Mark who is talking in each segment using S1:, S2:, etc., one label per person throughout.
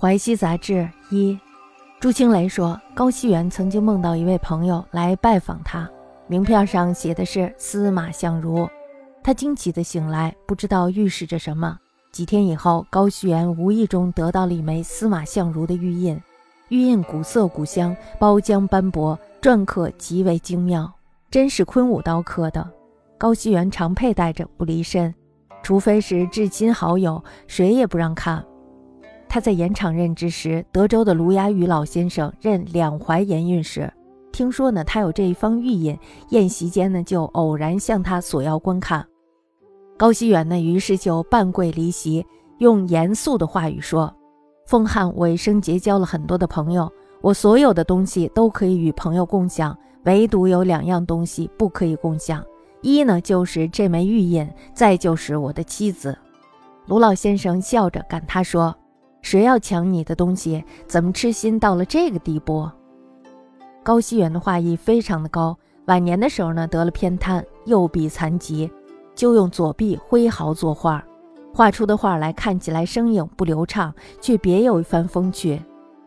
S1: 淮西杂志一，朱清雷说，高希元曾经梦到一位朋友来拜访他，名片上写的是司马相如。他惊奇地醒来，不知道预示着什么。几天以后，高希元无意中得到了一枚司马相如的玉印，玉印古色古香，包浆斑驳，篆刻极为精妙，真是昆武刀刻的。高希元常佩戴着不离身，除非是至亲好友，谁也不让看。他在盐场任职时，德州的卢雅宇老先生任两淮盐运使，听说呢他有这一方玉印，宴席间呢就偶然向他索要观看。高希远呢于是就半跪离席，用严肃的话语说：“奉汉我一生结交了很多的朋友，我所有的东西都可以与朋友共享，唯独有两样东西不可以共享，一呢就是这枚玉印，再就是我的妻子。”卢老先生笑着赶他说。谁要抢你的东西？怎么痴心到了这个地步？高希远的画艺非常的高，晚年的时候呢得了偏瘫，右臂残疾，就用左臂挥毫作画，画出的画来看起来生硬不流畅，却别有一番风趣。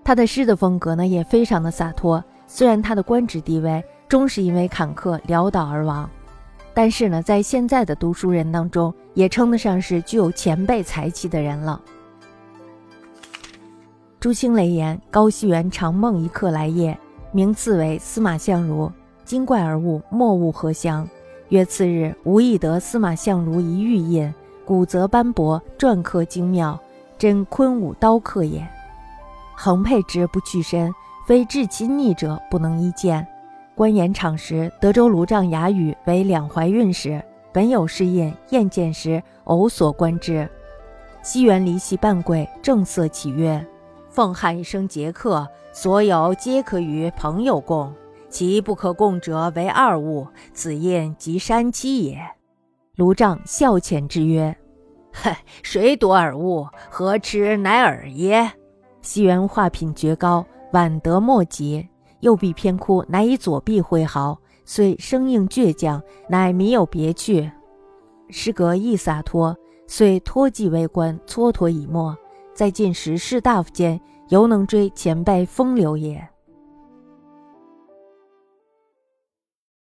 S1: 他的诗的风格呢也非常的洒脱。虽然他的官职地位终是因为坎坷潦倒而亡，但是呢在现在的读书人当中，也称得上是具有前辈才气的人了。朱清雷言：高希元长梦一客来夜，名次为司马相如。惊怪而悟，莫悟何祥。曰：次日无意得司马相如一玉印，古则斑驳，篆刻精妙，真昆武刀刻也。横佩之不去身，非至亲逆者不能一见。观言场时，德州卢丈雅语为两淮运使，本有是印，宴见时偶所观之。西元离席半跪，正色起曰。奉汉一生节客，所有皆可与朋友共，其不可共者为二物。此印即山妻也。卢丈笑遣之曰：“嗨，谁夺尔物？何痴乃尔耶？”西园画品绝高，晚得莫及。右臂偏枯，乃以左臂挥毫，虽生硬倔强，乃弥有别趣。诗格亦洒脱，虽托寄为官，蹉跎已没。在进士士大夫间，犹能追前辈风流也。